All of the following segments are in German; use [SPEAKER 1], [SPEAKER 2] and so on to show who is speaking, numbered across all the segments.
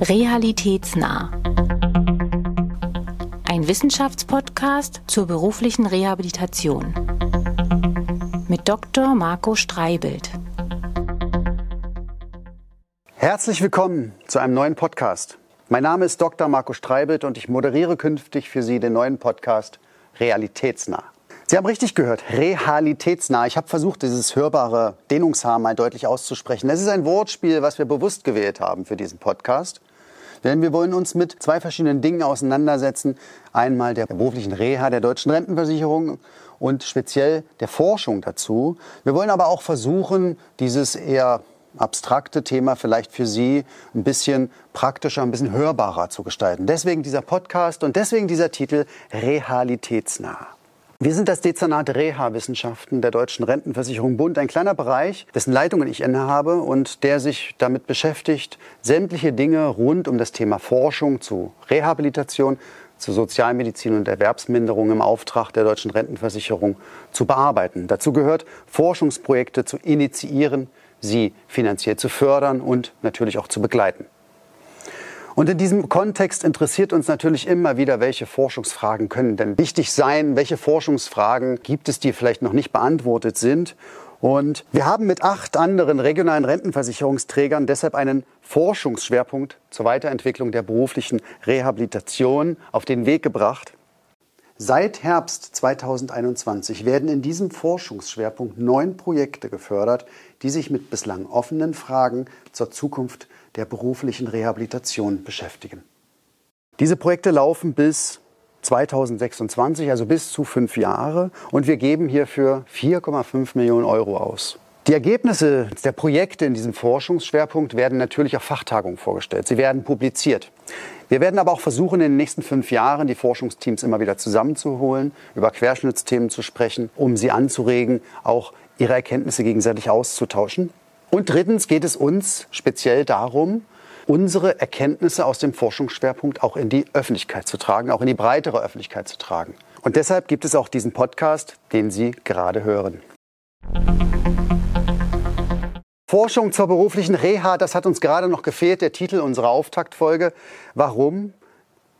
[SPEAKER 1] Realitätsnah. Ein Wissenschaftspodcast zur beruflichen Rehabilitation. Mit Dr. Marco Streibelt.
[SPEAKER 2] Herzlich willkommen zu einem neuen Podcast. Mein Name ist Dr. Marco Streibelt und ich moderiere künftig für Sie den neuen Podcast Realitätsnah. Sie haben richtig gehört, realitätsnah. Ich habe versucht, dieses hörbare Dehnungshaar mal deutlich auszusprechen. Das ist ein Wortspiel, was wir bewusst gewählt haben für diesen Podcast. Denn wir wollen uns mit zwei verschiedenen Dingen auseinandersetzen. Einmal der beruflichen Reha der deutschen Rentenversicherung und speziell der Forschung dazu. Wir wollen aber auch versuchen, dieses eher abstrakte Thema vielleicht für Sie ein bisschen praktischer, ein bisschen hörbarer zu gestalten. Deswegen dieser Podcast und deswegen dieser Titel Realitätsnah. Wir sind das Dezernat Reha-Wissenschaften der Deutschen Rentenversicherung Bund, ein kleiner Bereich, dessen Leitungen ich innehabe und der sich damit beschäftigt, sämtliche Dinge rund um das Thema Forschung zu Rehabilitation, zu Sozialmedizin und Erwerbsminderung im Auftrag der Deutschen Rentenversicherung zu bearbeiten. Dazu gehört, Forschungsprojekte zu initiieren, sie finanziell zu fördern und natürlich auch zu begleiten. Und in diesem Kontext interessiert uns natürlich immer wieder, welche Forschungsfragen können denn wichtig sein, welche Forschungsfragen gibt es, die vielleicht noch nicht beantwortet sind. Und wir haben mit acht anderen regionalen Rentenversicherungsträgern deshalb einen Forschungsschwerpunkt zur Weiterentwicklung der beruflichen Rehabilitation auf den Weg gebracht. Seit Herbst 2021 werden in diesem Forschungsschwerpunkt neun Projekte gefördert, die sich mit bislang offenen Fragen zur Zukunft der beruflichen Rehabilitation beschäftigen. Diese Projekte laufen bis 2026, also bis zu fünf Jahre, und wir geben hierfür 4,5 Millionen Euro aus. Die Ergebnisse der Projekte in diesem Forschungsschwerpunkt werden natürlich auf Fachtagungen vorgestellt. Sie werden publiziert. Wir werden aber auch versuchen, in den nächsten fünf Jahren die Forschungsteams immer wieder zusammenzuholen, über Querschnittsthemen zu sprechen, um sie anzuregen, auch ihre Erkenntnisse gegenseitig auszutauschen. Und drittens geht es uns speziell darum, unsere Erkenntnisse aus dem Forschungsschwerpunkt auch in die Öffentlichkeit zu tragen, auch in die breitere Öffentlichkeit zu tragen. Und deshalb gibt es auch diesen Podcast, den Sie gerade hören. Forschung zur beruflichen Reha, das hat uns gerade noch gefehlt, der Titel unserer Auftaktfolge. Warum?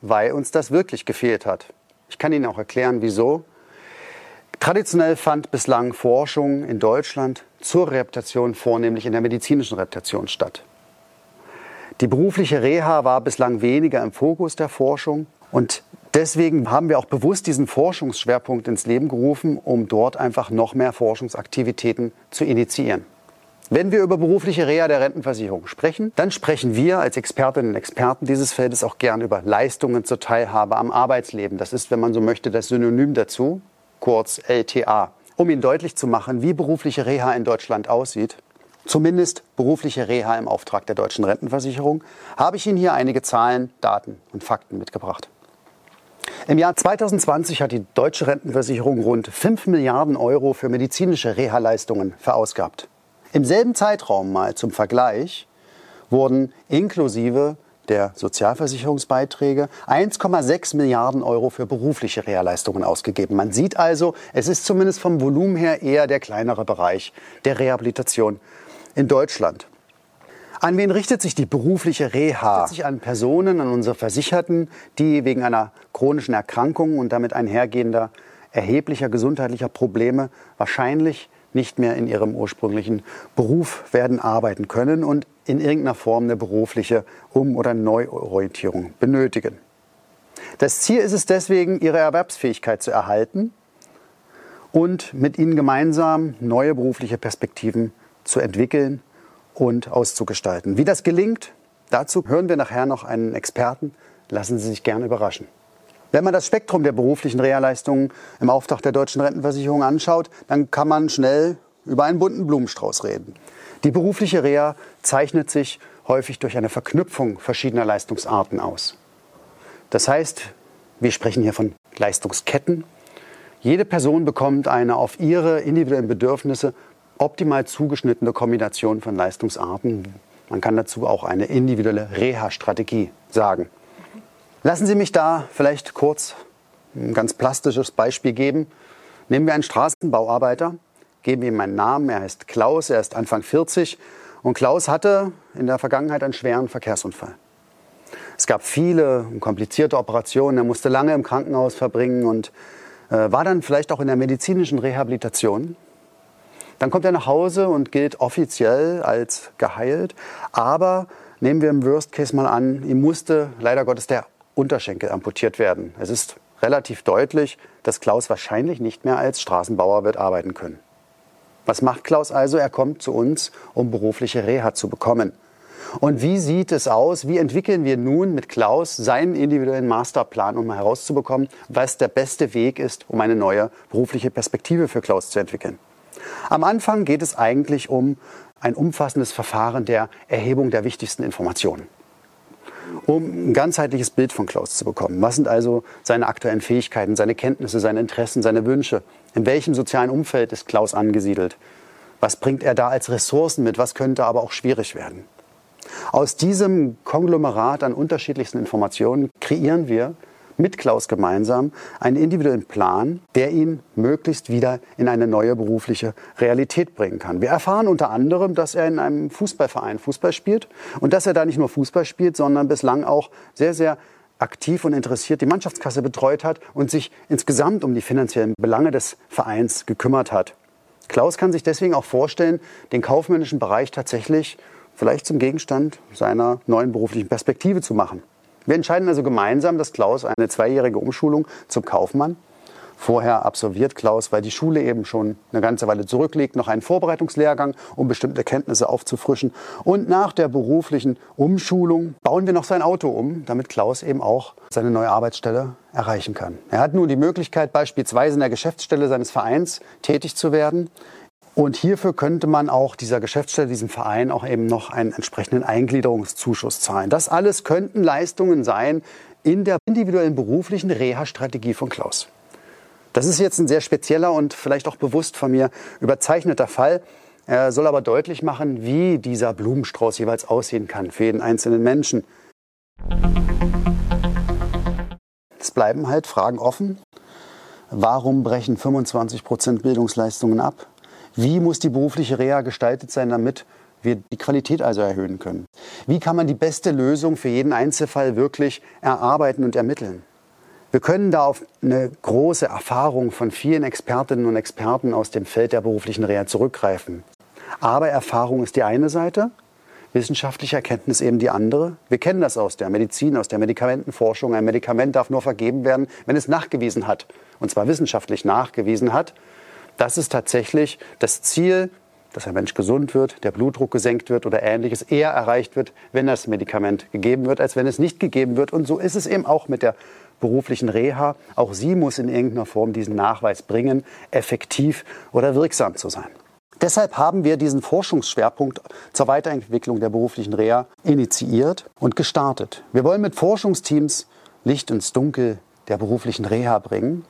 [SPEAKER 2] Weil uns das wirklich gefehlt hat. Ich kann Ihnen auch erklären, wieso. Traditionell fand bislang Forschung in Deutschland zur Rehabilitation vornehmlich in der medizinischen Rehabilitation statt. Die berufliche Reha war bislang weniger im Fokus der Forschung und deswegen haben wir auch bewusst diesen Forschungsschwerpunkt ins Leben gerufen, um dort einfach noch mehr Forschungsaktivitäten zu initiieren. Wenn wir über berufliche Reha der Rentenversicherung sprechen, dann sprechen wir als Expertinnen und Experten dieses Feldes auch gern über Leistungen zur Teilhabe am Arbeitsleben. Das ist, wenn man so möchte, das Synonym dazu kurz LTA. Um Ihnen deutlich zu machen, wie berufliche Reha in Deutschland aussieht, zumindest berufliche Reha im Auftrag der deutschen Rentenversicherung, habe ich Ihnen hier einige Zahlen, Daten und Fakten mitgebracht. Im Jahr 2020 hat die deutsche Rentenversicherung rund 5 Milliarden Euro für medizinische Reha-Leistungen verausgabt. Im selben Zeitraum mal zum Vergleich wurden inklusive der Sozialversicherungsbeiträge 1,6 Milliarden Euro für berufliche Reha-Leistungen ausgegeben. Man sieht also, es ist zumindest vom Volumen her eher der kleinere Bereich der Rehabilitation in Deutschland. An wen richtet sich die berufliche Reha? Richtet sich an Personen, an unsere Versicherten, die wegen einer chronischen Erkrankung und damit einhergehender erheblicher gesundheitlicher Probleme wahrscheinlich nicht mehr in ihrem ursprünglichen Beruf werden arbeiten können und in irgendeiner Form eine berufliche Um- oder Neuorientierung benötigen. Das Ziel ist es deswegen, ihre Erwerbsfähigkeit zu erhalten und mit ihnen gemeinsam neue berufliche Perspektiven zu entwickeln und auszugestalten. Wie das gelingt, dazu hören wir nachher noch einen Experten. Lassen Sie sich gerne überraschen. Wenn man das Spektrum der beruflichen Reha-Leistungen im Auftrag der deutschen Rentenversicherung anschaut, dann kann man schnell über einen bunten Blumenstrauß reden. Die berufliche Reha zeichnet sich häufig durch eine Verknüpfung verschiedener Leistungsarten aus. Das heißt, wir sprechen hier von Leistungsketten. Jede Person bekommt eine auf ihre individuellen Bedürfnisse optimal zugeschnittene Kombination von Leistungsarten. Man kann dazu auch eine individuelle Reha-Strategie sagen. Lassen Sie mich da vielleicht kurz ein ganz plastisches Beispiel geben. Nehmen wir einen Straßenbauarbeiter, geben ihm einen Namen, er heißt Klaus, er ist Anfang 40 und Klaus hatte in der Vergangenheit einen schweren Verkehrsunfall. Es gab viele komplizierte Operationen. Er musste lange im Krankenhaus verbringen und äh, war dann vielleicht auch in der medizinischen Rehabilitation. Dann kommt er nach Hause und gilt offiziell als geheilt. Aber nehmen wir im Worst Case mal an, ihm musste leider Gottes der Unterschenkel amputiert werden. Es ist relativ deutlich, dass Klaus wahrscheinlich nicht mehr als Straßenbauer wird arbeiten können. Was macht Klaus also? Er kommt zu uns, um berufliche Reha zu bekommen. Und wie sieht es aus? Wie entwickeln wir nun mit Klaus seinen individuellen Masterplan, um herauszubekommen, was der beste Weg ist, um eine neue berufliche Perspektive für Klaus zu entwickeln? Am Anfang geht es eigentlich um ein umfassendes Verfahren der Erhebung der wichtigsten Informationen um ein ganzheitliches Bild von Klaus zu bekommen. Was sind also seine aktuellen Fähigkeiten, seine Kenntnisse, seine Interessen, seine Wünsche? In welchem sozialen Umfeld ist Klaus angesiedelt? Was bringt er da als Ressourcen mit? Was könnte aber auch schwierig werden? Aus diesem Konglomerat an unterschiedlichsten Informationen kreieren wir mit Klaus gemeinsam einen individuellen Plan, der ihn möglichst wieder in eine neue berufliche Realität bringen kann. Wir erfahren unter anderem, dass er in einem Fußballverein Fußball spielt und dass er da nicht nur Fußball spielt, sondern bislang auch sehr, sehr aktiv und interessiert die Mannschaftskasse betreut hat und sich insgesamt um die finanziellen Belange des Vereins gekümmert hat. Klaus kann sich deswegen auch vorstellen, den kaufmännischen Bereich tatsächlich vielleicht zum Gegenstand seiner neuen beruflichen Perspektive zu machen. Wir entscheiden also gemeinsam, dass Klaus eine zweijährige Umschulung zum Kaufmann Vorher absolviert Klaus, weil die Schule eben schon eine ganze Weile zurückliegt, noch einen Vorbereitungslehrgang, um bestimmte Kenntnisse aufzufrischen. Und nach der beruflichen Umschulung bauen wir noch sein Auto um, damit Klaus eben auch seine neue Arbeitsstelle erreichen kann. Er hat nun die Möglichkeit, beispielsweise in der Geschäftsstelle seines Vereins tätig zu werden. Und hierfür könnte man auch dieser Geschäftsstelle, diesem Verein auch eben noch einen entsprechenden Eingliederungszuschuss zahlen. Das alles könnten Leistungen sein in der individuellen beruflichen Reha-Strategie von Klaus. Das ist jetzt ein sehr spezieller und vielleicht auch bewusst von mir überzeichneter Fall. Er soll aber deutlich machen, wie dieser Blumenstrauß jeweils aussehen kann für jeden einzelnen Menschen. Es bleiben halt Fragen offen. Warum brechen 25 Prozent Bildungsleistungen ab? Wie muss die berufliche Reha gestaltet sein, damit wir die Qualität also erhöhen können? Wie kann man die beste Lösung für jeden Einzelfall wirklich erarbeiten und ermitteln? Wir können da auf eine große Erfahrung von vielen Expertinnen und Experten aus dem Feld der beruflichen Reha zurückgreifen. Aber Erfahrung ist die eine Seite, wissenschaftliche Erkenntnis eben die andere. Wir kennen das aus der Medizin, aus der Medikamentenforschung. Ein Medikament darf nur vergeben werden, wenn es nachgewiesen hat, und zwar wissenschaftlich nachgewiesen hat, das ist tatsächlich das Ziel, dass ein Mensch gesund wird, der Blutdruck gesenkt wird oder ähnliches eher erreicht wird, wenn das Medikament gegeben wird, als wenn es nicht gegeben wird. Und so ist es eben auch mit der beruflichen Reha. Auch sie muss in irgendeiner Form diesen Nachweis bringen, effektiv oder wirksam zu sein. Deshalb haben wir diesen Forschungsschwerpunkt zur Weiterentwicklung der beruflichen Reha initiiert und gestartet. Wir wollen mit Forschungsteams Licht ins Dunkel der beruflichen Reha bringen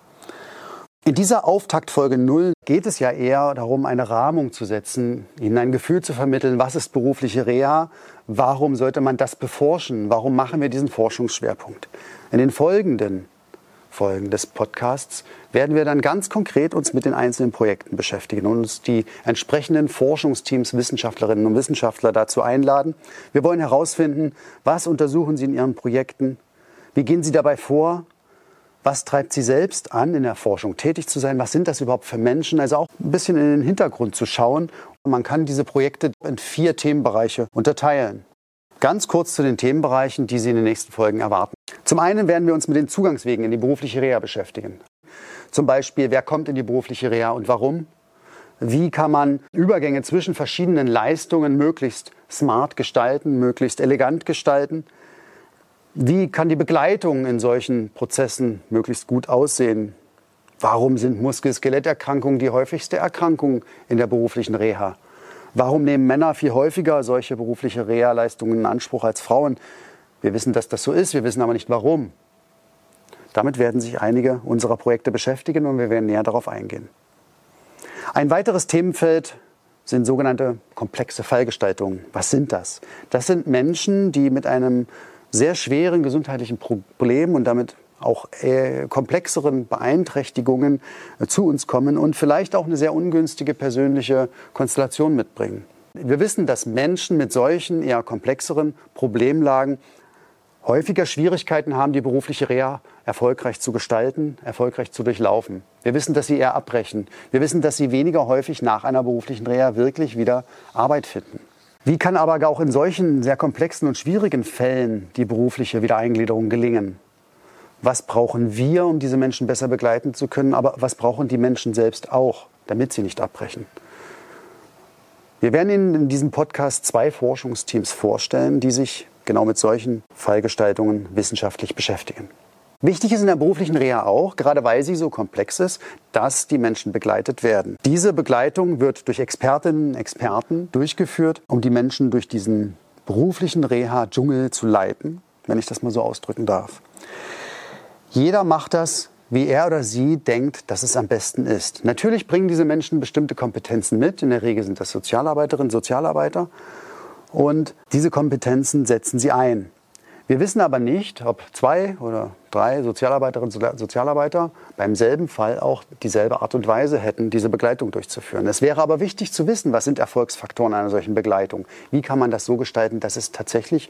[SPEAKER 2] in dieser Auftaktfolge 0 geht es ja eher darum, eine Rahmung zu setzen, Ihnen ein Gefühl zu vermitteln, was ist berufliche Reha, warum sollte man das beforschen, warum machen wir diesen Forschungsschwerpunkt. In den folgenden Folgen des Podcasts werden wir dann ganz konkret uns mit den einzelnen Projekten beschäftigen und uns die entsprechenden Forschungsteams, Wissenschaftlerinnen und Wissenschaftler dazu einladen. Wir wollen herausfinden, was untersuchen Sie in Ihren Projekten, wie gehen Sie dabei vor, was treibt Sie selbst an, in der Forschung tätig zu sein? Was sind das überhaupt für Menschen? Also auch ein bisschen in den Hintergrund zu schauen. Man kann diese Projekte in vier Themenbereiche unterteilen. Ganz kurz zu den Themenbereichen, die Sie in den nächsten Folgen erwarten. Zum einen werden wir uns mit den Zugangswegen in die berufliche Reha beschäftigen. Zum Beispiel, wer kommt in die berufliche Reha und warum? Wie kann man Übergänge zwischen verschiedenen Leistungen möglichst smart gestalten, möglichst elegant gestalten? Wie kann die Begleitung in solchen Prozessen möglichst gut aussehen? Warum sind Muskel-Skeletterkrankungen die häufigste Erkrankung in der beruflichen Reha? Warum nehmen Männer viel häufiger solche berufliche Reha-Leistungen in Anspruch als Frauen? Wir wissen, dass das so ist, wir wissen aber nicht warum. Damit werden sich einige unserer Projekte beschäftigen und wir werden näher darauf eingehen. Ein weiteres Themenfeld sind sogenannte komplexe Fallgestaltungen. Was sind das? Das sind Menschen, die mit einem sehr schweren gesundheitlichen Problemen und damit auch äh, komplexeren Beeinträchtigungen äh, zu uns kommen und vielleicht auch eine sehr ungünstige persönliche Konstellation mitbringen. Wir wissen, dass Menschen mit solchen eher komplexeren Problemlagen häufiger Schwierigkeiten haben, die berufliche Reha erfolgreich zu gestalten, erfolgreich zu durchlaufen. Wir wissen, dass sie eher abbrechen. Wir wissen, dass sie weniger häufig nach einer beruflichen Reha wirklich wieder Arbeit finden. Wie kann aber auch in solchen sehr komplexen und schwierigen Fällen die berufliche Wiedereingliederung gelingen? Was brauchen wir, um diese Menschen besser begleiten zu können? Aber was brauchen die Menschen selbst auch, damit sie nicht abbrechen? Wir werden Ihnen in diesem Podcast zwei Forschungsteams vorstellen, die sich genau mit solchen Fallgestaltungen wissenschaftlich beschäftigen. Wichtig ist in der beruflichen Reha auch, gerade weil sie so komplex ist, dass die Menschen begleitet werden. Diese Begleitung wird durch Expertinnen und Experten durchgeführt, um die Menschen durch diesen beruflichen Reha-Dschungel zu leiten, wenn ich das mal so ausdrücken darf. Jeder macht das, wie er oder sie denkt, dass es am besten ist. Natürlich bringen diese Menschen bestimmte Kompetenzen mit. In der Regel sind das Sozialarbeiterinnen, Sozialarbeiter. Und diese Kompetenzen setzen sie ein. Wir wissen aber nicht, ob zwei oder drei Sozialarbeiterinnen und Sozialarbeiter beim selben Fall auch dieselbe Art und Weise hätten, diese Begleitung durchzuführen. Es wäre aber wichtig zu wissen, was sind Erfolgsfaktoren einer solchen Begleitung? Wie kann man das so gestalten, dass es tatsächlich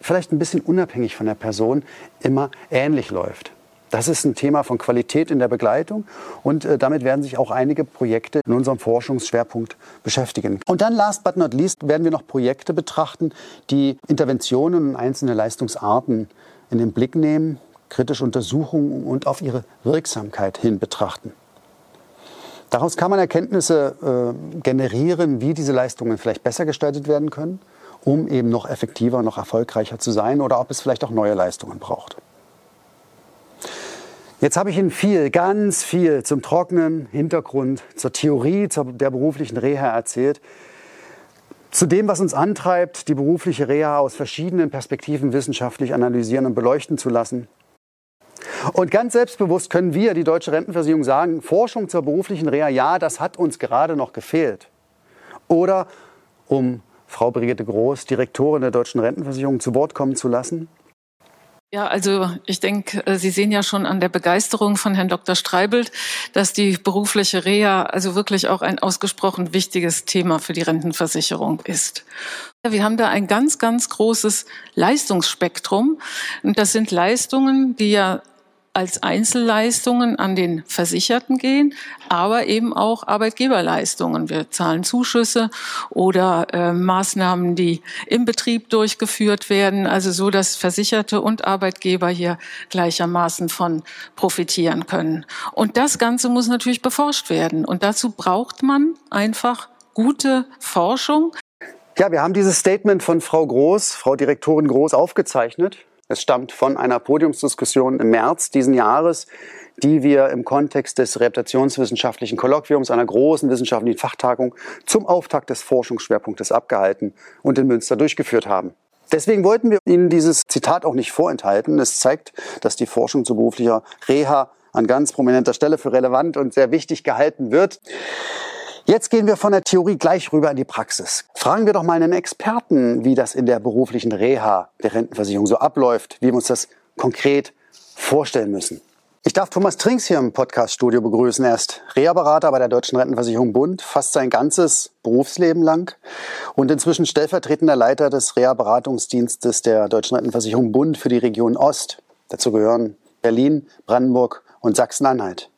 [SPEAKER 2] vielleicht ein bisschen unabhängig von der Person immer ähnlich läuft? Das ist ein Thema von Qualität in der Begleitung und äh, damit werden sich auch einige Projekte in unserem Forschungsschwerpunkt beschäftigen. Und dann, last but not least, werden wir noch Projekte betrachten, die Interventionen und einzelne Leistungsarten in den Blick nehmen, kritisch untersuchen und auf ihre Wirksamkeit hin betrachten. Daraus kann man Erkenntnisse äh, generieren, wie diese Leistungen vielleicht besser gestaltet werden können, um eben noch effektiver, noch erfolgreicher zu sein oder ob es vielleicht auch neue Leistungen braucht. Jetzt habe ich Ihnen viel, ganz viel zum trockenen Hintergrund, zur Theorie zur der beruflichen Reha erzählt. Zu dem, was uns antreibt, die berufliche Reha aus verschiedenen Perspektiven wissenschaftlich analysieren und beleuchten zu lassen. Und ganz selbstbewusst können wir, die Deutsche Rentenversicherung, sagen, Forschung zur beruflichen Reha, ja, das hat uns gerade noch gefehlt. Oder, um Frau Brigitte Groß, Direktorin der Deutschen Rentenversicherung, zu Wort kommen zu lassen,
[SPEAKER 3] ja, also ich denke, äh, Sie sehen ja schon an der Begeisterung von Herrn Dr. Streibelt, dass die berufliche Reha also wirklich auch ein ausgesprochen wichtiges Thema für die Rentenversicherung ist. Wir haben da ein ganz, ganz großes Leistungsspektrum. Und das sind Leistungen, die ja als Einzelleistungen an den Versicherten gehen, aber eben auch Arbeitgeberleistungen. Wir zahlen Zuschüsse oder äh, Maßnahmen, die im Betrieb durchgeführt werden, also so, dass Versicherte und Arbeitgeber hier gleichermaßen von profitieren können. Und das Ganze muss natürlich beforscht werden. Und dazu braucht man einfach gute Forschung.
[SPEAKER 2] Ja, wir haben dieses Statement von Frau Groß, Frau Direktorin Groß aufgezeichnet. Es stammt von einer Podiumsdiskussion im März diesen Jahres, die wir im Kontext des reputationswissenschaftlichen Kolloquiums einer großen wissenschaftlichen Fachtagung zum Auftakt des Forschungsschwerpunktes abgehalten und in Münster durchgeführt haben. Deswegen wollten wir Ihnen dieses Zitat auch nicht vorenthalten. Es zeigt, dass die Forschung zu beruflicher Reha an ganz prominenter Stelle für relevant und sehr wichtig gehalten wird. Jetzt gehen wir von der Theorie gleich rüber in die Praxis. Fragen wir doch mal einen Experten, wie das in der beruflichen Reha der Rentenversicherung so abläuft, wie wir uns das konkret vorstellen müssen. Ich darf Thomas Trinks hier im Podcaststudio begrüßen. Er ist Reha-Berater bei der Deutschen Rentenversicherung Bund, fast sein ganzes Berufsleben lang und inzwischen stellvertretender Leiter des Reha-Beratungsdienstes der Deutschen Rentenversicherung Bund für die Region Ost. Dazu gehören Berlin, Brandenburg und Sachsen-Anhalt.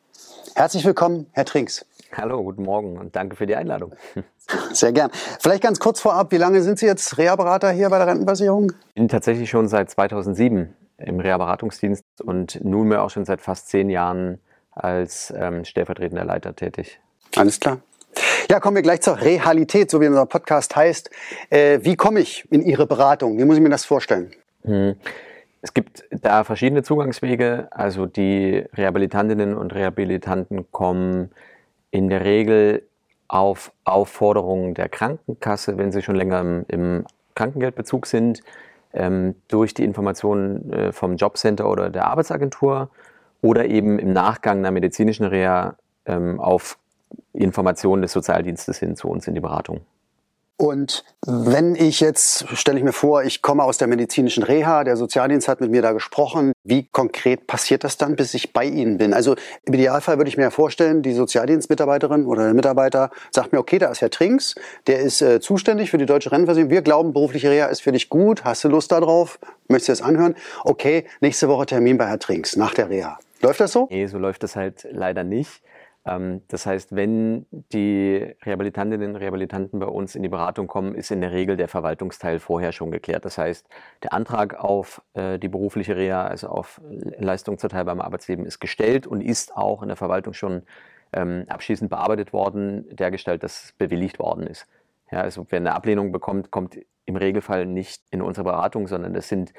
[SPEAKER 2] Herzlich willkommen, Herr Trinks.
[SPEAKER 4] Hallo, guten Morgen und danke für die Einladung.
[SPEAKER 2] Sehr gern. Vielleicht ganz kurz vorab, wie lange sind Sie jetzt Reha-Berater hier bei der Rentenversicherung?
[SPEAKER 4] Ich bin tatsächlich schon seit 2007 im Reha-Beratungsdienst und nunmehr auch schon seit fast zehn Jahren als ähm, stellvertretender Leiter tätig.
[SPEAKER 2] Alles klar. Ja, kommen wir gleich zur Realität, so wie unser Podcast heißt. Äh, wie komme ich in Ihre Beratung? Wie muss ich mir das vorstellen? Hm.
[SPEAKER 4] Es gibt da verschiedene Zugangswege. Also die Rehabilitantinnen und Rehabilitanten kommen in der Regel auf Aufforderungen der Krankenkasse, wenn sie schon länger im, im Krankengeldbezug sind, ähm, durch die Informationen äh, vom Jobcenter oder der Arbeitsagentur oder eben im Nachgang einer medizinischen Reha ähm, auf Informationen des Sozialdienstes hin zu uns in die Beratung.
[SPEAKER 2] Und wenn ich jetzt, stelle ich mir vor, ich komme aus der medizinischen Reha, der Sozialdienst hat mit mir da gesprochen, wie konkret passiert das dann, bis ich bei Ihnen bin? Also im Idealfall würde ich mir vorstellen, die Sozialdienstmitarbeiterin oder der Mitarbeiter sagt mir, okay, da ist Herr Trinks, der ist äh, zuständig für die deutsche Rennversicherung. Wir glauben, berufliche Reha ist für dich gut. Hast du Lust darauf? Möchtest du das anhören? Okay, nächste Woche Termin bei Herr Trinks nach der Reha. Läuft das so?
[SPEAKER 4] Nee, so läuft das halt leider nicht. Ähm, das heißt, wenn die Rehabilitantinnen und Rehabilitanten bei uns in die Beratung kommen, ist in der Regel der Verwaltungsteil vorher schon geklärt. Das heißt, der Antrag auf äh, die berufliche Reha, also auf Leistung zur Teilhabe am Arbeitsleben, ist gestellt und ist auch in der Verwaltung schon ähm, abschließend bearbeitet worden, dergestalt, dass es bewilligt worden ist. Ja, also wer eine Ablehnung bekommt, kommt im Regelfall nicht in unsere Beratung, sondern das sind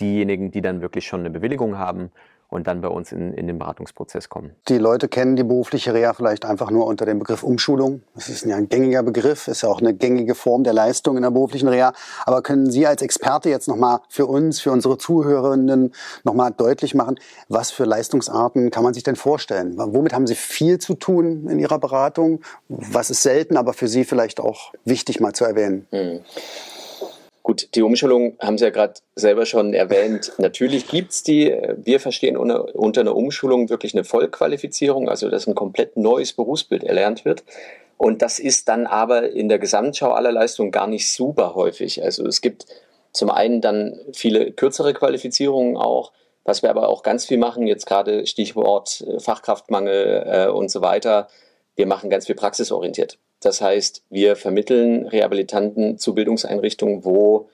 [SPEAKER 4] diejenigen, die dann wirklich schon eine Bewilligung haben und dann bei uns in, in den Beratungsprozess kommen.
[SPEAKER 2] Die Leute kennen die berufliche Reha vielleicht einfach nur unter dem Begriff Umschulung. Das ist ja ein gängiger Begriff, ist ja auch eine gängige Form der Leistung in der beruflichen Reha. Aber können Sie als Experte jetzt nochmal für uns, für unsere Zuhörerinnen nochmal deutlich machen, was für Leistungsarten kann man sich denn vorstellen? Womit haben Sie viel zu tun in Ihrer Beratung? Was ist selten, aber für Sie vielleicht auch wichtig mal zu erwähnen? Mhm.
[SPEAKER 5] Gut, die Umschulung haben Sie ja gerade selber schon erwähnt. Natürlich gibt es die. Wir verstehen unter, unter einer Umschulung wirklich eine Vollqualifizierung, also dass ein komplett neues Berufsbild erlernt wird. Und das ist dann aber in der Gesamtschau aller Leistungen gar nicht super häufig. Also es gibt zum einen dann viele kürzere Qualifizierungen auch, was wir aber auch ganz viel machen, jetzt gerade Stichwort äh, Fachkraftmangel äh, und so weiter. Wir machen ganz viel praxisorientiert. Das heißt, wir vermitteln Rehabilitanten zu Bildungseinrichtungen, wo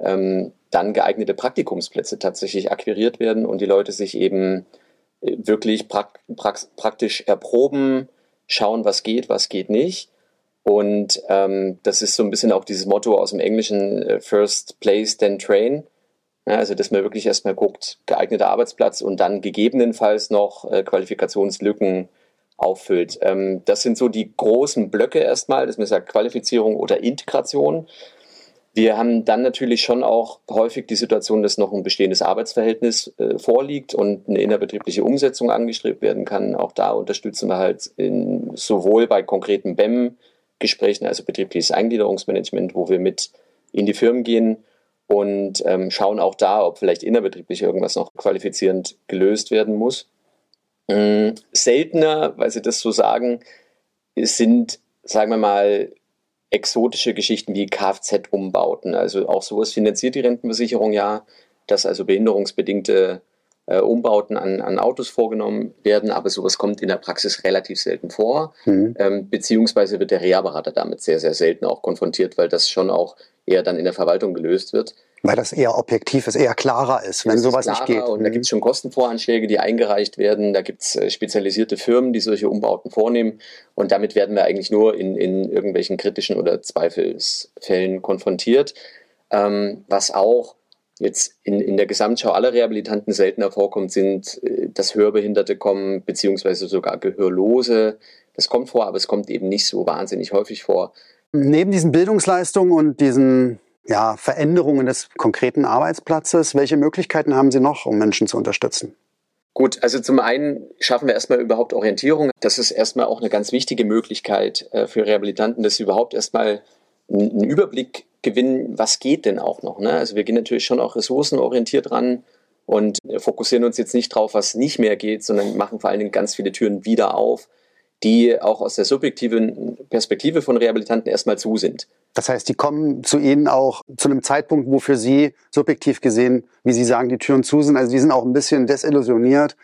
[SPEAKER 5] ähm, dann geeignete Praktikumsplätze tatsächlich akquiriert werden und die Leute sich eben äh, wirklich prak praktisch erproben, schauen, was geht, was geht nicht. Und ähm, das ist so ein bisschen auch dieses Motto aus dem Englischen, äh, First Place, then Train. Ja, also, dass man wirklich erstmal guckt, geeigneter Arbeitsplatz und dann gegebenenfalls noch äh, Qualifikationslücken auffüllt. Ähm, das sind so die großen Blöcke erstmal, das ist Qualifizierung oder Integration. Wir haben dann natürlich schon auch häufig die Situation, dass noch ein bestehendes Arbeitsverhältnis äh, vorliegt und eine innerbetriebliche Umsetzung angestrebt werden kann. Auch da unterstützen wir halt in, sowohl bei konkreten BEM-Gesprächen, also betriebliches Eingliederungsmanagement, wo wir mit in die Firmen gehen und ähm, schauen auch da, ob vielleicht innerbetrieblich irgendwas noch qualifizierend gelöst werden muss. Ähm, seltener, weil Sie das so sagen, sind, sagen wir mal, exotische Geschichten wie Kfz-Umbauten. Also auch sowas finanziert die Rentenversicherung ja, dass also behinderungsbedingte äh, Umbauten an, an, Autos vorgenommen werden, aber sowas kommt in der Praxis relativ selten vor, mhm. ähm, beziehungsweise wird der Reha-Berater damit sehr, sehr selten auch konfrontiert, weil das schon auch eher dann in der Verwaltung gelöst wird.
[SPEAKER 2] Weil das eher objektiv ist, eher klarer ist, wenn sowas nicht geht.
[SPEAKER 5] Und da gibt es schon Kostenvoranschläge, die eingereicht werden. Da gibt es äh, spezialisierte Firmen, die solche Umbauten vornehmen. Und damit werden wir eigentlich nur in, in irgendwelchen kritischen oder Zweifelsfällen konfrontiert. Ähm, was auch jetzt in, in der Gesamtschau aller Rehabilitanten seltener vorkommt, sind, äh, dass Hörbehinderte kommen, beziehungsweise sogar Gehörlose. Das kommt vor, aber es kommt eben nicht so wahnsinnig häufig vor.
[SPEAKER 2] Neben diesen Bildungsleistungen und diesen ja, Veränderungen des konkreten Arbeitsplatzes. Welche Möglichkeiten haben Sie noch, um Menschen zu unterstützen?
[SPEAKER 5] Gut, also zum einen schaffen wir erstmal überhaupt Orientierung. Das ist erstmal auch eine ganz wichtige Möglichkeit äh, für Rehabilitanten, dass sie überhaupt erstmal einen Überblick gewinnen, was geht denn auch noch. Ne? Also wir gehen natürlich schon auch ressourcenorientiert ran und fokussieren uns jetzt nicht drauf, was nicht mehr geht, sondern machen vor allen Dingen ganz viele Türen wieder auf, die auch aus der subjektiven Perspektive von Rehabilitanten erstmal zu sind.
[SPEAKER 2] Das heißt, die kommen zu Ihnen auch zu einem Zeitpunkt, wo für Sie subjektiv gesehen, wie Sie sagen, die Türen zu sind. Also die sind auch ein bisschen desillusioniert.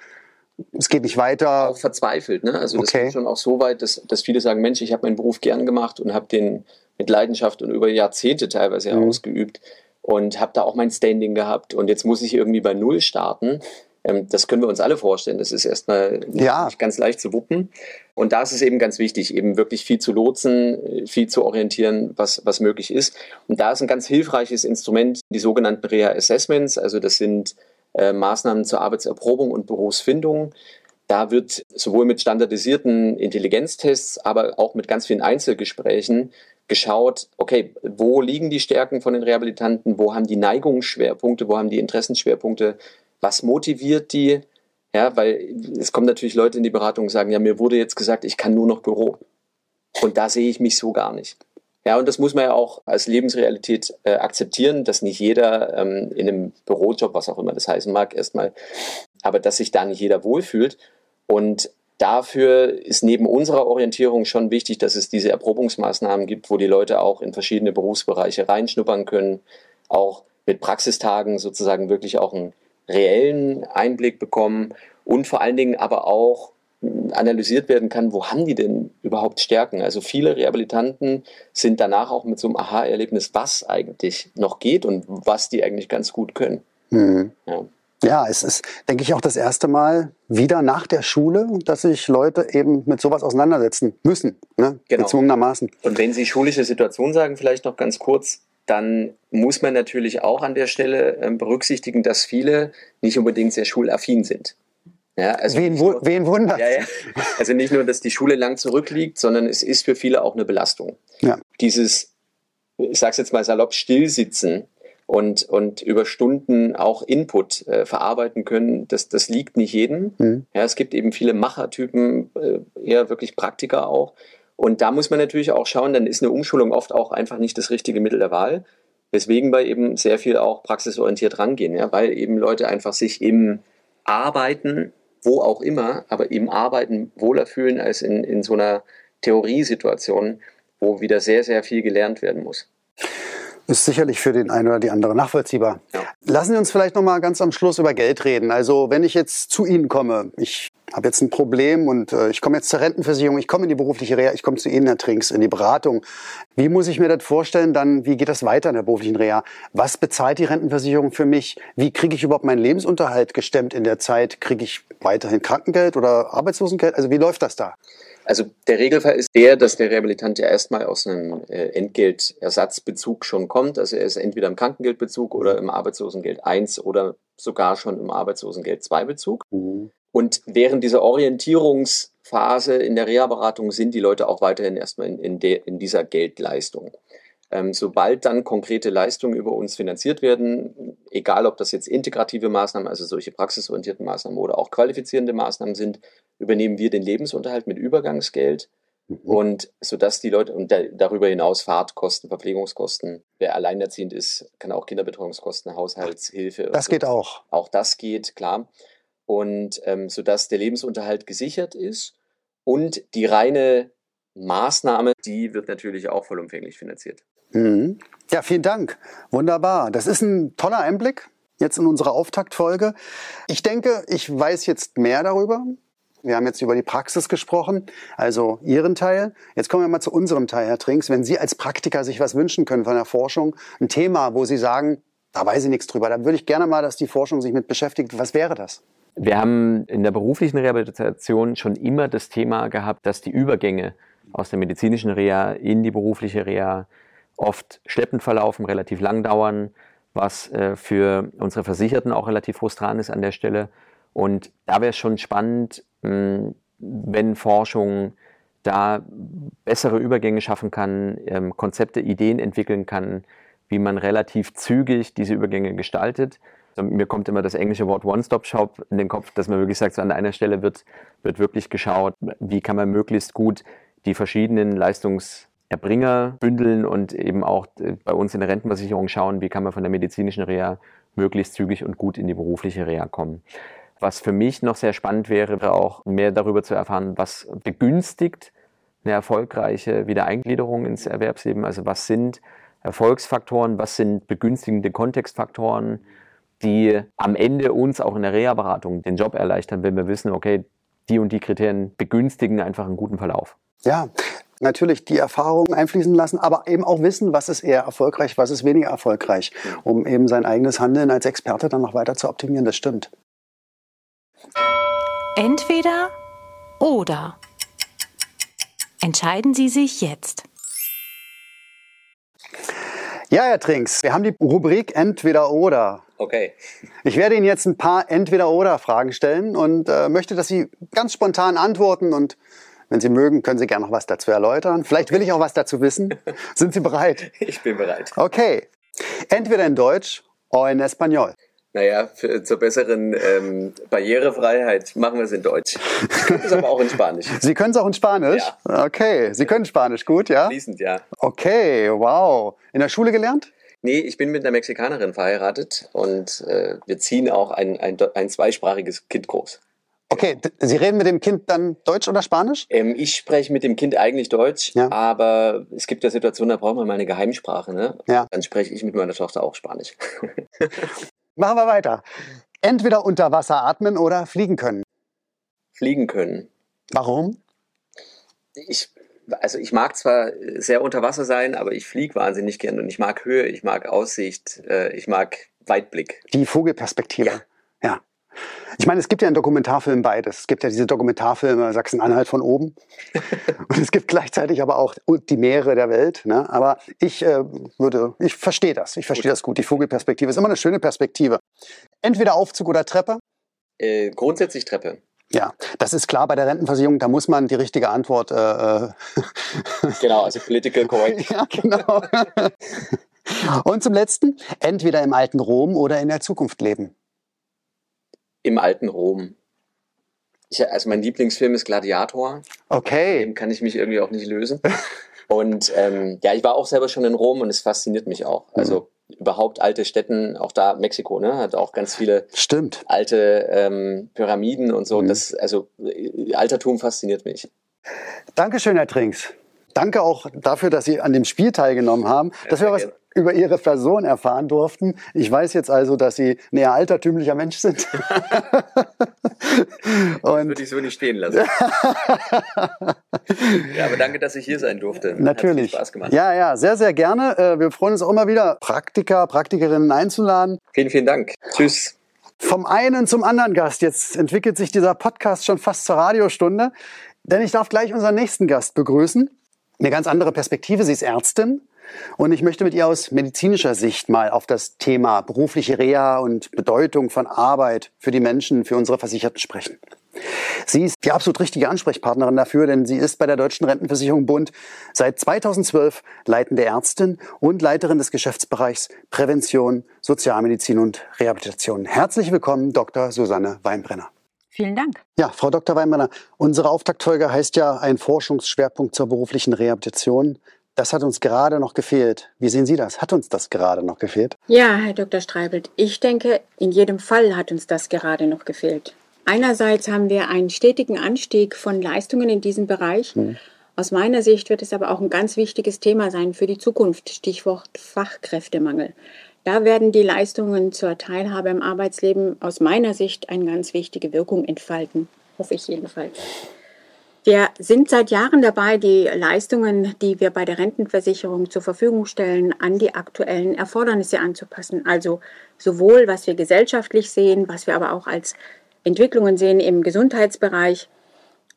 [SPEAKER 2] Es geht nicht weiter.
[SPEAKER 5] Auch verzweifelt. Ne? Also das okay. geht schon auch so weit, dass, dass viele sagen, Mensch, ich habe meinen Beruf gern gemacht und habe den mit Leidenschaft und über Jahrzehnte teilweise mhm. ausgeübt und habe da auch mein Standing gehabt und jetzt muss ich irgendwie bei Null starten. Ähm, das können wir uns alle vorstellen. Das ist erstmal ja. nicht ganz leicht zu wuppen. Und da ist es eben ganz wichtig, eben wirklich viel zu lotsen, viel zu orientieren, was, was möglich ist. Und da ist ein ganz hilfreiches Instrument die sogenannten Reha-Assessments. Also das sind äh, Maßnahmen zur Arbeitserprobung und Berufsfindung. Da wird sowohl mit standardisierten Intelligenztests, aber auch mit ganz vielen Einzelgesprächen geschaut, okay, wo liegen die Stärken von den Rehabilitanten, wo haben die Neigungsschwerpunkte, wo haben die Interessenschwerpunkte, was motiviert die? Ja, weil es kommen natürlich Leute in die Beratung und sagen, ja, mir wurde jetzt gesagt, ich kann nur noch Büro. Und da sehe ich mich so gar nicht. Ja, und das muss man ja auch als Lebensrealität äh, akzeptieren, dass nicht jeder ähm, in einem Bürojob, was auch immer das heißen mag, erstmal, aber dass sich da nicht jeder wohlfühlt. Und dafür ist neben unserer Orientierung schon wichtig, dass es diese Erprobungsmaßnahmen gibt, wo die Leute auch in verschiedene Berufsbereiche reinschnuppern können, auch mit Praxistagen sozusagen wirklich auch einen reellen Einblick bekommen und vor allen Dingen aber auch analysiert werden kann, wo haben die denn überhaupt Stärken? Also viele Rehabilitanten sind danach auch mit so einem Aha-Erlebnis, was eigentlich noch geht und was die eigentlich ganz gut können.
[SPEAKER 2] Mhm. Ja. Ja, es ist, denke ich, auch das erste Mal wieder nach der Schule, dass sich Leute eben mit sowas auseinandersetzen müssen, ne?
[SPEAKER 5] genau.
[SPEAKER 2] gezwungenermaßen.
[SPEAKER 5] Und wenn Sie schulische Situation sagen, vielleicht noch ganz kurz, dann muss man natürlich auch an der Stelle ähm, berücksichtigen, dass viele nicht unbedingt sehr schulaffin sind.
[SPEAKER 2] Ja, also wen, nur, wen wundert?
[SPEAKER 5] Ja, ja. Also nicht nur, dass die Schule lang zurückliegt, sondern es ist für viele auch eine Belastung.
[SPEAKER 2] Ja.
[SPEAKER 5] Dieses, ich sage es jetzt mal salopp, Stillsitzen und, und über Stunden auch Input äh, verarbeiten können, das, das liegt nicht jedem. Mhm. Ja, es gibt eben viele Machertypen, äh, eher wirklich Praktiker auch. Und da muss man natürlich auch schauen, dann ist eine Umschulung oft auch einfach nicht das richtige Mittel der Wahl. Weswegen wir eben sehr viel auch praxisorientiert rangehen, ja, weil eben Leute einfach sich im Arbeiten wo auch immer, aber im Arbeiten wohler fühlen als in, in so einer Theoriesituation, wo wieder sehr, sehr viel gelernt werden muss.
[SPEAKER 2] Ist sicherlich für den einen oder die andere nachvollziehbar. Ja. Lassen Sie uns vielleicht noch mal ganz am Schluss über Geld reden. Also wenn ich jetzt zu Ihnen komme, ich habe jetzt ein Problem und äh, ich komme jetzt zur Rentenversicherung, ich komme in die berufliche Reha, ich komme zu Ihnen, Herr Trinks, in die Beratung. Wie muss ich mir das vorstellen? Dann, wie geht das weiter in der beruflichen Reha? Was bezahlt die Rentenversicherung für mich? Wie kriege ich überhaupt meinen Lebensunterhalt gestemmt in der Zeit? Kriege ich weiterhin Krankengeld oder Arbeitslosengeld? Also wie läuft das da?
[SPEAKER 5] Also der Regelfall ist der, dass der Rehabilitant ja erstmal aus einem äh, Entgeltersatzbezug schon kommt. Also er ist entweder im Krankengeldbezug oder im Arbeitslosengeld 1 oder sogar schon im Arbeitslosengeld 2 Bezug. Mhm. Und während dieser Orientierungsphase in der Reha-Beratung sind die Leute auch weiterhin erstmal in, in, de, in dieser Geldleistung. Ähm, sobald dann konkrete Leistungen über uns finanziert werden, egal ob das jetzt integrative Maßnahmen, also solche praxisorientierten Maßnahmen oder auch qualifizierende Maßnahmen sind, übernehmen wir den Lebensunterhalt mit Übergangsgeld. Mhm. Und sodass die Leute, und da, darüber hinaus Fahrtkosten, Verpflegungskosten, wer alleinerziehend ist, kann auch Kinderbetreuungskosten, Haushaltshilfe.
[SPEAKER 2] Das so. geht auch.
[SPEAKER 5] Auch das geht, klar und ähm, sodass der Lebensunterhalt gesichert ist und die reine Maßnahme, die wird natürlich auch vollumfänglich finanziert.
[SPEAKER 2] Mhm. Ja, vielen Dank. Wunderbar. Das ist ein toller Einblick jetzt in unsere Auftaktfolge. Ich denke, ich weiß jetzt mehr darüber. Wir haben jetzt über die Praxis gesprochen, also Ihren Teil. Jetzt kommen wir mal zu unserem Teil, Herr Trinks. Wenn Sie als Praktiker sich was wünschen können von der Forschung, ein Thema, wo Sie sagen, da weiß ich nichts drüber, dann würde ich gerne mal, dass die Forschung sich mit beschäftigt. Was wäre das?
[SPEAKER 4] Wir haben in der beruflichen Rehabilitation schon immer das Thema gehabt, dass die Übergänge aus der medizinischen Reha in die berufliche Reha oft schleppend verlaufen, relativ lang dauern, was äh, für unsere Versicherten auch relativ frustrant ist an der Stelle. Und da wäre es schon spannend, mh, wenn Forschung da bessere Übergänge schaffen kann, ähm, Konzepte, Ideen entwickeln kann, wie man relativ zügig diese Übergänge gestaltet. Also mir kommt immer das englische Wort One-Stop-Shop in den Kopf, dass man wirklich sagt, so an einer Stelle wird, wird wirklich geschaut, wie kann man möglichst gut die verschiedenen Leistungserbringer bündeln und eben auch äh, bei uns in der Rentenversicherung schauen, wie kann man von der medizinischen Reha möglichst zügig und gut in die berufliche Reha kommen. Was für mich noch sehr spannend wäre, auch mehr darüber zu erfahren, was begünstigt eine erfolgreiche Wiedereingliederung ins Erwerbsleben. Also was sind Erfolgsfaktoren, was sind begünstigende Kontextfaktoren, die am Ende uns auch in der Reha-Beratung den Job erleichtern, wenn wir wissen, okay, die und die Kriterien begünstigen einfach einen guten Verlauf.
[SPEAKER 2] Ja, natürlich die Erfahrungen einfließen lassen, aber eben auch wissen, was ist eher erfolgreich, was ist weniger erfolgreich, um eben sein eigenes Handeln als Experte dann noch weiter zu optimieren. Das stimmt.
[SPEAKER 1] Entweder oder. Entscheiden Sie sich jetzt.
[SPEAKER 2] Ja, Herr Trinks, wir haben die Rubrik Entweder oder.
[SPEAKER 5] Okay.
[SPEAKER 2] Ich werde Ihnen jetzt ein paar Entweder-Oder-Fragen stellen und äh, möchte, dass Sie ganz spontan antworten und wenn Sie mögen, können Sie gerne noch was dazu erläutern. Vielleicht will ich auch was dazu wissen. Sind Sie bereit?
[SPEAKER 5] Ich bin bereit.
[SPEAKER 2] Okay. Entweder in Deutsch oder in Espanol.
[SPEAKER 5] Naja, für, zur besseren ähm, Barrierefreiheit machen wir es in Deutsch. Ich könnte es aber auch in Spanisch.
[SPEAKER 2] Sie können es auch in Spanisch?
[SPEAKER 5] Ja.
[SPEAKER 2] Okay, Sie können Spanisch gut, ja?
[SPEAKER 5] Fließend, ja.
[SPEAKER 2] Okay, wow. In der Schule gelernt?
[SPEAKER 5] Nee, ich bin mit einer Mexikanerin verheiratet und äh, wir ziehen auch ein, ein, ein zweisprachiges Kind groß.
[SPEAKER 2] Okay, Sie reden mit dem Kind dann Deutsch oder Spanisch?
[SPEAKER 5] Ähm, ich spreche mit dem Kind eigentlich Deutsch,
[SPEAKER 2] Ja.
[SPEAKER 5] aber es gibt ja Situationen, da braucht man mal eine Geheimsprache. Ne?
[SPEAKER 2] Ja.
[SPEAKER 5] Dann spreche ich mit meiner Tochter auch Spanisch.
[SPEAKER 2] Machen wir weiter. Entweder unter Wasser atmen oder fliegen können.
[SPEAKER 5] Fliegen können.
[SPEAKER 2] Warum?
[SPEAKER 5] Ich, also ich mag zwar sehr unter Wasser sein, aber ich fliege wahnsinnig gern und ich mag Höhe, ich mag Aussicht, äh, ich mag Weitblick.
[SPEAKER 2] Die Vogelperspektive.
[SPEAKER 5] Ja.
[SPEAKER 2] ja. Ich meine, es gibt ja in Dokumentarfilmen beides. Es gibt ja diese Dokumentarfilme Sachsen-Anhalt von oben. Und es gibt gleichzeitig aber auch die Meere der Welt. Ne? Aber ich äh, würde, ich verstehe das. Ich verstehe das gut. Die Vogelperspektive ist immer eine schöne Perspektive. Entweder Aufzug oder Treppe.
[SPEAKER 5] Äh, grundsätzlich Treppe.
[SPEAKER 2] Ja, das ist klar bei der Rentenversicherung. Da muss man die richtige Antwort. Äh, äh,
[SPEAKER 5] Genau, also political correct.
[SPEAKER 2] ja, genau. Und zum letzten, entweder im alten Rom oder in der Zukunft leben.
[SPEAKER 5] Im alten Rom. Ich, also mein Lieblingsfilm ist Gladiator.
[SPEAKER 2] Okay.
[SPEAKER 5] Dem kann ich mich irgendwie auch nicht lösen. Und ähm, ja, ich war auch selber schon in Rom und es fasziniert mich auch. Also überhaupt alte Städten, auch da Mexiko, ne, hat auch ganz viele
[SPEAKER 2] Stimmt.
[SPEAKER 5] alte ähm, Pyramiden und so.
[SPEAKER 2] Mhm.
[SPEAKER 5] Das, also äh, Altertum fasziniert mich.
[SPEAKER 2] Dankeschön, Herr Trinks. Danke auch dafür, dass Sie an dem Spiel teilgenommen haben, dass wir was
[SPEAKER 5] gerne.
[SPEAKER 2] über Ihre Person erfahren durften. Ich weiß jetzt also, dass Sie ein eher altertümlicher Mensch sind. Und
[SPEAKER 5] Würde ich so nicht stehen lassen. ja, aber danke, dass ich hier sein durfte. Hat
[SPEAKER 2] natürlich.
[SPEAKER 5] viel Spaß gemacht.
[SPEAKER 2] Ja, ja, sehr, sehr gerne. Äh, Wir freuen uns auch immer wieder, Praktiker, Praktikerinnen einzuladen.
[SPEAKER 5] Vielen, vielen Dank. Tschüss.
[SPEAKER 2] Vom einen zum anderen Gast. Jetzt entwickelt sich dieser Podcast schon fast zur Radiostunde. Denn ich darf gleich unseren nächsten Gast begrüßen. Eine ganz andere Perspektive. Sie ist Ärztin. Und ich möchte mit ihr aus medizinischer Sicht mal auf das Thema berufliche Reha und Bedeutung von Arbeit für die Menschen, für unsere Versicherten sprechen. Sie ist die absolut richtige Ansprechpartnerin dafür, denn sie ist bei der Deutschen Rentenversicherung Bund seit 2012 leitende Ärztin und Leiterin des Geschäftsbereichs Prävention, Sozialmedizin und Rehabilitation. Herzlich willkommen, Dr. Susanne Weinbrenner.
[SPEAKER 6] Vielen Dank.
[SPEAKER 2] Ja, Frau Dr. Weinbrenner, unsere Auftaktfolge heißt ja ein Forschungsschwerpunkt zur beruflichen Rehabilitation. Das hat uns gerade noch gefehlt. Wie sehen Sie das? Hat uns das gerade noch gefehlt?
[SPEAKER 6] Ja, Herr Dr. Streibelt, ich denke, in jedem Fall hat uns das gerade noch gefehlt. Einerseits haben wir einen stetigen Anstieg von Leistungen in diesem Bereich. Aus meiner Sicht wird es aber auch ein ganz wichtiges Thema sein für die Zukunft, Stichwort Fachkräftemangel. Da werden die Leistungen zur Teilhabe im Arbeitsleben aus meiner Sicht eine ganz wichtige Wirkung entfalten, hoffe ich jedenfalls. Wir sind seit Jahren dabei, die Leistungen, die wir bei der Rentenversicherung zur Verfügung stellen, an die aktuellen Erfordernisse anzupassen. Also sowohl, was wir gesellschaftlich sehen, was wir aber auch als Entwicklungen sehen im Gesundheitsbereich.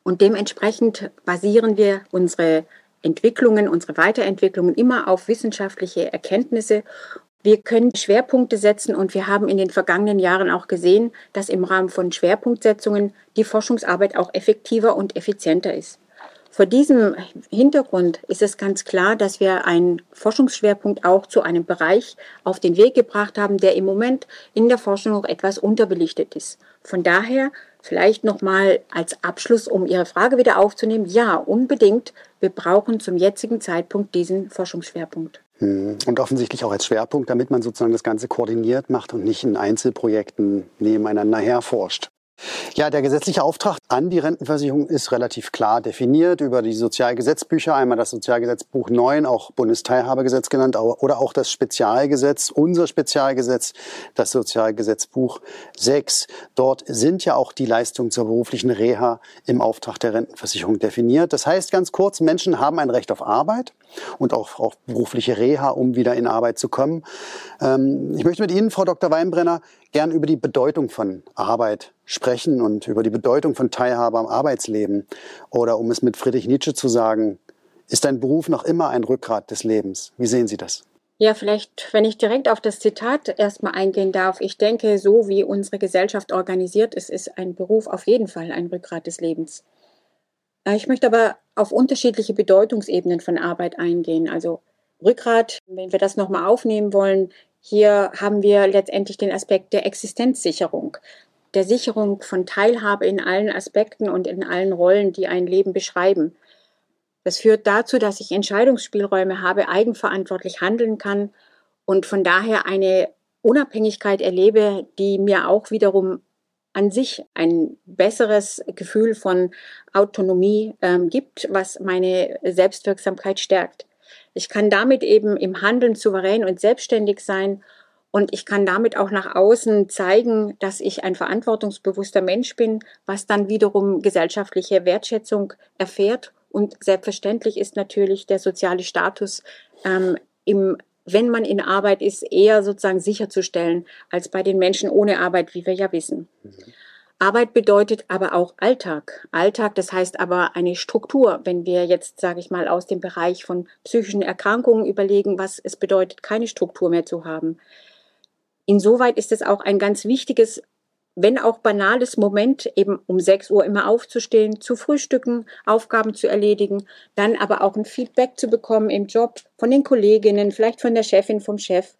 [SPEAKER 6] Und dementsprechend basieren wir unsere Entwicklungen, unsere Weiterentwicklungen immer auf wissenschaftliche Erkenntnisse wir können Schwerpunkte setzen und wir haben in den vergangenen Jahren auch gesehen, dass im Rahmen von Schwerpunktsetzungen die Forschungsarbeit auch effektiver und effizienter ist. Vor diesem Hintergrund ist es ganz klar, dass wir einen Forschungsschwerpunkt auch zu einem Bereich auf den Weg gebracht haben, der im Moment in der Forschung noch etwas unterbelichtet ist. Von daher vielleicht nochmal als Abschluss, um Ihre Frage wieder aufzunehmen. Ja, unbedingt. Wir brauchen zum jetzigen Zeitpunkt diesen Forschungsschwerpunkt.
[SPEAKER 2] Hm. Und offensichtlich auch als Schwerpunkt, damit man sozusagen das Ganze koordiniert macht und nicht in Einzelprojekten nebeneinander herforscht. Ja, der gesetzliche Auftrag an die Rentenversicherung ist relativ klar definiert über die Sozialgesetzbücher. Einmal das Sozialgesetzbuch 9, auch Bundesteilhabegesetz genannt, oder auch das Spezialgesetz, unser Spezialgesetz, das Sozialgesetzbuch 6. Dort sind ja auch die Leistungen zur beruflichen Reha im Auftrag der Rentenversicherung definiert. Das heißt ganz kurz, Menschen haben ein Recht auf Arbeit und auch auf berufliche Reha, um wieder in Arbeit zu kommen. Ähm, ich möchte mit Ihnen, Frau Dr. Weinbrenner, gern über die Bedeutung von Arbeit sprechen und über die Bedeutung von Teilhabe am Arbeitsleben. Oder um es mit Friedrich Nietzsche zu sagen, ist ein Beruf noch immer ein Rückgrat des Lebens. Wie sehen Sie das?
[SPEAKER 6] Ja, vielleicht, wenn ich direkt auf das Zitat erstmal eingehen darf. Ich denke, so wie unsere Gesellschaft organisiert ist, ist ein Beruf auf jeden Fall ein Rückgrat des Lebens. Ich möchte aber auf unterschiedliche Bedeutungsebenen von Arbeit eingehen. Also Rückgrat, wenn wir das nochmal aufnehmen wollen, Hier haben wir letztendlich den Aspekt der Existenzsicherung, der Sicherung von Teilhabe in allen Aspekten und in allen Rollen, die ein Leben beschreiben. Das führt dazu, dass ich Entscheidungsspielräume habe, eigenverantwortlich handeln kann und von daher eine Unabhängigkeit erlebe, die mir auch wiederum an sich ein besseres Gefühl von Autonomie ähm, gibt, was meine Selbstwirksamkeit stärkt. Ich kann damit eben im Handeln souverän und selbstständig sein und ich kann damit auch nach außen zeigen, dass ich ein verantwortungsbewusster Mensch bin, was dann wiederum gesellschaftliche Wertschätzung erfährt. Und selbstverständlich ist natürlich der soziale Status ähm, im wenn man in Arbeit ist, eher sozusagen sicherzustellen als bei den Menschen ohne Arbeit, wie wir ja wissen. Mhm. Arbeit bedeutet aber auch Alltag. Alltag, das heißt aber eine Struktur. Wenn wir jetzt, sage ich mal, aus dem Bereich von psychischen Erkrankungen überlegen, was es bedeutet, keine Struktur mehr zu haben. Insoweit ist es auch ein ganz wichtiges wenn auch banales Moment, eben um 6 Uhr immer aufzustehen, zu frühstücken, Aufgaben zu erledigen, dann aber auch ein Feedback zu bekommen im Job von den Kolleginnen, vielleicht von der Chefin, vom Chef.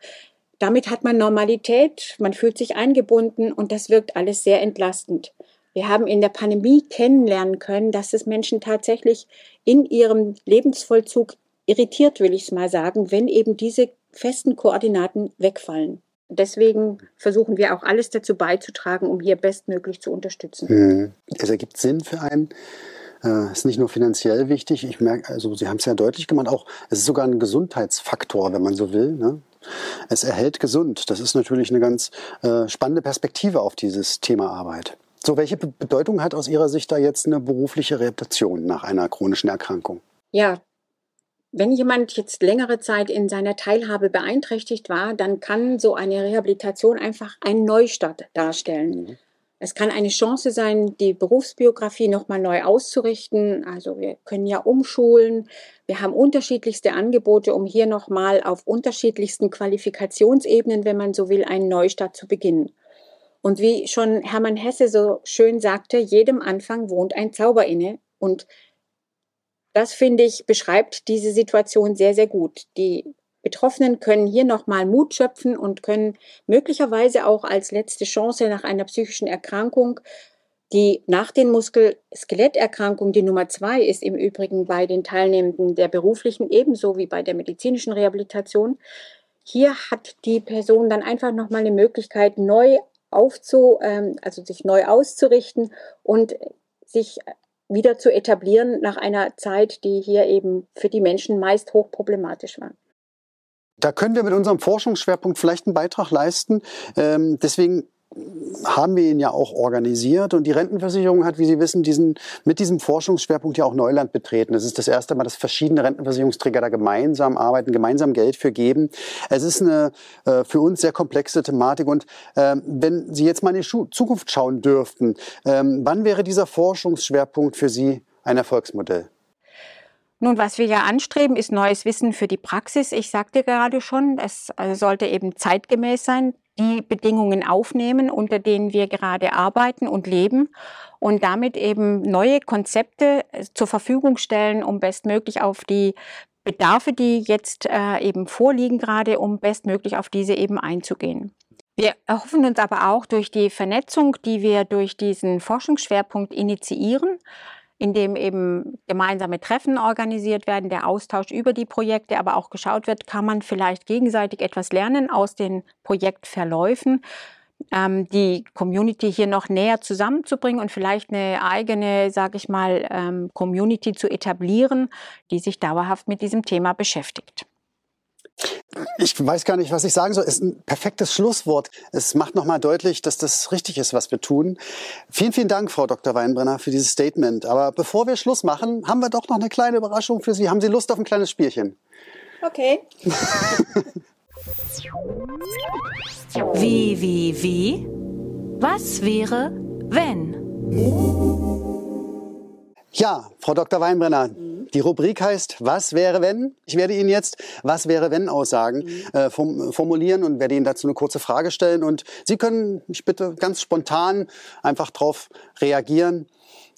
[SPEAKER 6] Damit hat man Normalität, man fühlt sich eingebunden und das wirkt alles sehr entlastend. Wir haben in der Pandemie kennenlernen können, dass es Menschen tatsächlich in ihrem Lebensvollzug irritiert, will ich es mal sagen, wenn eben diese festen Koordinaten wegfallen. Deswegen versuchen wir auch alles dazu beizutragen, um hier bestmöglich zu unterstützen.
[SPEAKER 2] Mhm. Es ergibt Sinn für einen. Es äh, ist nicht nur finanziell wichtig, ich merke, also Sie haben es ja deutlich gemacht, auch es ist sogar ein Gesundheitsfaktor, wenn man so will. Ne? Es erhält gesund. Das ist natürlich eine ganz äh, spannende Perspektive auf dieses Thema Arbeit. So, welche Bedeutung hat aus Ihrer Sicht da jetzt eine berufliche Rehabilitation nach einer chronischen Erkrankung?
[SPEAKER 6] Ja, wenn jemand jetzt längere Zeit in seiner Teilhabe beeinträchtigt war, dann kann so eine Rehabilitation einfach einen Neustart darstellen. Mhm. Es kann eine Chance sein, die Berufsbiografie nochmal neu auszurichten. Also wir können ja umschulen. Wir haben unterschiedlichste Angebote, um hier nochmal auf unterschiedlichsten Qualifikationsebenen, wenn man so will, einen Neustart zu beginnen. Und wie schon Hermann Hesse so schön sagte, jedem Anfang wohnt ein Zauber inne. Und das finde ich beschreibt diese Situation sehr, sehr gut. Die Betroffenen können hier nochmal Mut schöpfen und können möglicherweise auch als letzte Chance nach einer psychischen Erkrankung, die nach den Muskel-Skeletterkrankungen die Nummer zwei ist, im Übrigen bei den Teilnehmenden der beruflichen ebenso wie bei der medizinischen Rehabilitation. Hier hat die Person dann einfach nochmal eine Möglichkeit, neu aufzu, ähm, also sich neu auszurichten und sich wieder zu etablieren nach einer Zeit, die hier eben für die Menschen meist hochproblematisch war.
[SPEAKER 2] Da können wir mit unserem Forschungsschwerpunkt vielleicht einen Beitrag leisten. Ähm, deswegen haben wir ihn ja auch organisiert und die Rentenversicherung hat, wie Sie wissen, diesen, mit diesem Forschungsschwerpunkt ja auch Neuland betreten. Es ist das erste Mal, dass verschiedene Rentenversicherungsträger da gemeinsam arbeiten, gemeinsam Geld für geben. Es ist eine äh, für uns sehr komplexe Thematik und äh, wenn Sie jetzt mal in die Schu Zukunft schauen dürften, äh, wann wäre dieser Forschungsschwerpunkt für Sie ein Erfolgsmodell?
[SPEAKER 6] Nun, was wir ja anstreben, ist neues Wissen für die Praxis. Ich sagte gerade schon, es äh, sollte eben zeitgemäß sein die Bedingungen aufnehmen, unter denen wir gerade arbeiten und leben und damit eben neue Konzepte äh, zur Verfügung stellen, um bestmöglich auf die Bedarfe, die jetzt äh, eben vorliegen gerade, um bestmöglich auf diese eben einzugehen. Wir erhoffen uns aber auch durch die Vernetzung, die wir durch diesen Forschungsschwerpunkt initiieren, indem eben gemeinsame Treffen organisiert werden, der Austausch über die Projekte, aber auch geschaut wird, kann man vielleicht gegenseitig etwas lernen aus den Projektverläufen, ähm, die Community hier noch näher zusammenzubringen und vielleicht eine eigene, sage ich mal, ähm, Community zu etablieren, die sich dauerhaft mit diesem Thema beschäftigt.
[SPEAKER 2] Ich weiß gar nicht, was ich sagen soll. Es ist ein perfektes Schlusswort. Es macht nochmal deutlich, dass das richtig ist, was wir tun. Vielen, vielen Dank, Frau Dr. Weinbrenner, für dieses Statement. Aber bevor wir Schluss machen, haben wir doch noch eine kleine Überraschung für Sie. Haben Sie Lust auf ein kleines Spielchen?
[SPEAKER 6] Okay.
[SPEAKER 1] wie, wie, wie? Was wäre, wenn?
[SPEAKER 2] Ja, Frau Dr. Weinbrenner, die Rubrik heißt Was wäre wenn? Ich werde Ihnen jetzt Was wäre wenn Aussagen mhm. äh, formulieren und werde Ihnen dazu eine kurze Frage stellen und Sie können mich bitte ganz spontan einfach darauf reagieren.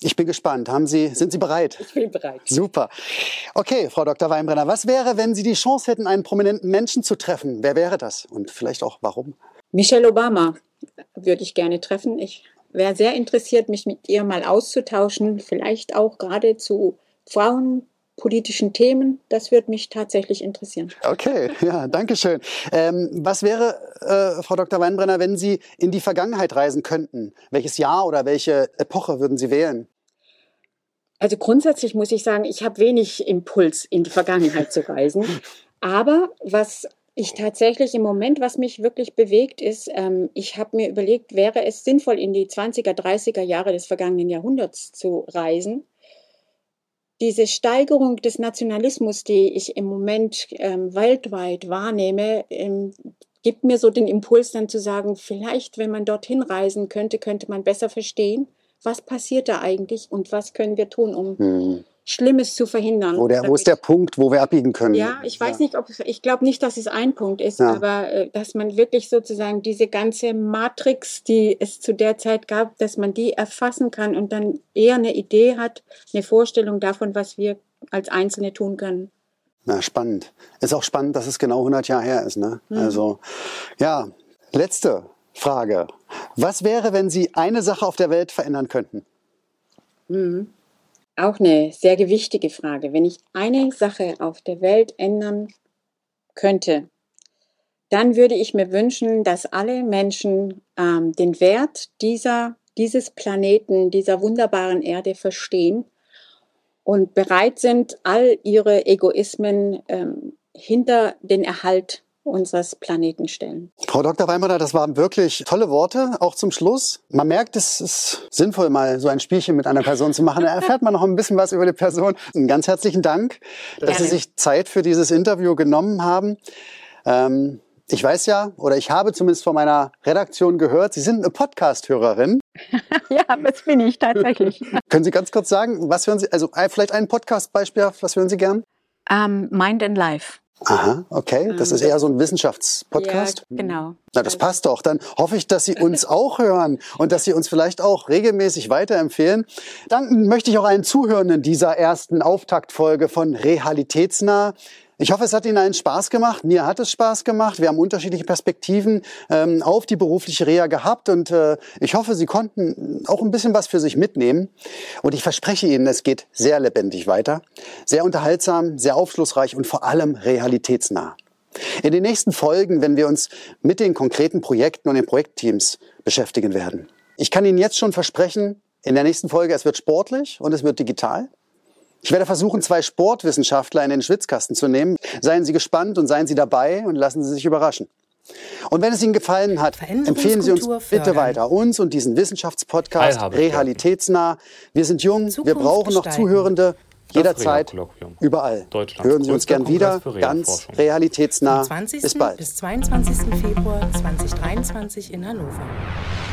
[SPEAKER 2] Ich bin gespannt. Haben Sie, sind Sie bereit?
[SPEAKER 6] Ich bin bereit.
[SPEAKER 2] Super. Okay, Frau Dr. Weinbrenner, was wäre, wenn Sie die Chance hätten, einen prominenten Menschen zu treffen? Wer wäre das? Und vielleicht auch warum?
[SPEAKER 6] Michelle Obama würde ich gerne treffen. Ich wäre sehr interessiert, mich mit ihr mal auszutauschen, vielleicht auch gerade zu frauenpolitischen Themen. Das würde mich tatsächlich interessieren.
[SPEAKER 2] Okay, ja, danke schön. Ähm, was wäre, äh, Frau Dr. Weinbrenner, wenn Sie in die Vergangenheit reisen könnten? Welches Jahr oder welche Epoche würden Sie wählen?
[SPEAKER 6] Also grundsätzlich muss ich sagen, ich habe wenig Impuls, in die Vergangenheit zu reisen. Aber was ich tatsächlich im Moment, was mich wirklich bewegt, ist, ähm, ich habe mir überlegt, wäre es sinnvoll, in die 20er, 30er Jahre des vergangenen Jahrhunderts zu reisen. Diese Steigerung des Nationalismus, die ich im Moment ähm, weltweit wahrnehme, ähm, gibt mir so den Impuls dann zu sagen, vielleicht, wenn man dorthin reisen könnte, könnte man besser verstehen, was passiert da eigentlich und was können wir tun, um
[SPEAKER 2] Hm.
[SPEAKER 6] Schlimmes zu verhindern.
[SPEAKER 2] Wo, der, wo ist der Punkt, wo wir abbiegen können?
[SPEAKER 6] Ja, ich weiß nicht, ob ich glaube nicht, dass es ein Punkt ist,
[SPEAKER 2] Ja.
[SPEAKER 6] aber äh, dass man wirklich sozusagen diese ganze Matrix, die es zu der Zeit gab, dass man die erfassen kann und dann eher eine Idee hat, eine Vorstellung davon, was wir als Einzelne tun können.
[SPEAKER 2] Na, spannend. Ist auch spannend, dass es genau 100 Jahre her ist. Ne? Also, ja, letzte Frage. Was wäre, wenn Sie eine Sache auf der Welt verändern könnten?
[SPEAKER 6] Auch eine sehr gewichtige Frage. Wenn ich eine Sache auf der Welt ändern könnte, dann würde ich mir wünschen, dass alle Menschen ähm, den Wert dieser, dieses Planeten, dieser wunderbaren Erde verstehen und bereit sind, all ihre Egoismen ähm, hinter den Erhalt unseres Planeten stellen.
[SPEAKER 2] Frau Dr. Weimarer, das waren wirklich tolle Worte, auch zum Schluss. Man merkt, es ist sinnvoll, mal so ein Spielchen mit einer Person zu machen. Da erfährt man noch ein bisschen was über die Person. Einen ganz herzlichen Dank, dass
[SPEAKER 6] Gerne.
[SPEAKER 2] Sie sich Zeit für dieses Interview genommen haben. Ähm, ich weiß ja, oder ich habe zumindest von meiner Redaktion gehört, Sie sind eine Podcast-Hörerin.
[SPEAKER 6] Ja, das bin ich tatsächlich.
[SPEAKER 2] Können Sie ganz kurz sagen, was hören Sie, also vielleicht ein Podcast-Beispiel, was hören Sie gern?
[SPEAKER 6] Ähm, Mind and Life.
[SPEAKER 2] Aha, okay. Das ist eher so ein Wissenschaftspodcast.
[SPEAKER 6] Ja, genau.
[SPEAKER 2] Na, das passt doch. Dann hoffe ich, dass Sie uns auch hören und dass Sie uns vielleicht auch regelmäßig weiterempfehlen. Danken möchte ich auch allen Zuhörenden dieser ersten Auftaktfolge von Realitätsnah. Ich hoffe, es hat Ihnen einen Spaß gemacht. Mir hat es Spaß gemacht. Wir haben unterschiedliche Perspektiven ähm, auf die berufliche Reha gehabt und äh, ich hoffe, Sie konnten auch ein bisschen was für sich mitnehmen. Und ich verspreche Ihnen, es geht sehr lebendig weiter, sehr unterhaltsam, sehr aufschlussreich und vor allem realitätsnah. In den nächsten Folgen, wenn wir uns mit den konkreten Projekten und den Projektteams beschäftigen werden. Ich kann Ihnen jetzt schon versprechen, in der nächsten Folge, es wird sportlich und es wird digital. Ich werde versuchen, zwei Sportwissenschaftler in den Schwitzkasten zu nehmen. Seien Sie gespannt und seien Sie dabei und lassen Sie sich überraschen. Und wenn es Ihnen gefallen hat, empfehlen Sie uns bitte weiter. Uns und diesen Wissenschaftspodcast realitätsnah. Wir sind jung, wir
[SPEAKER 7] Zukunft
[SPEAKER 2] brauchen noch
[SPEAKER 7] gestalten.
[SPEAKER 2] Zuhörende. Jederzeit, überall. Hören Sie uns gern wieder, ganz realitätsnah.
[SPEAKER 7] Vom 20.
[SPEAKER 2] Bis bald.
[SPEAKER 7] bis 22. Februar 2023 in Hannover.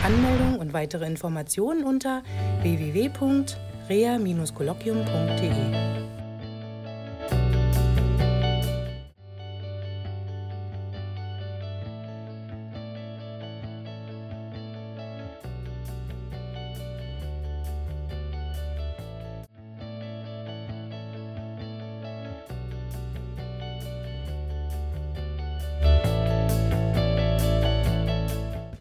[SPEAKER 7] Anmeldung und weitere Informationen unter www.rea-kolloquium.de.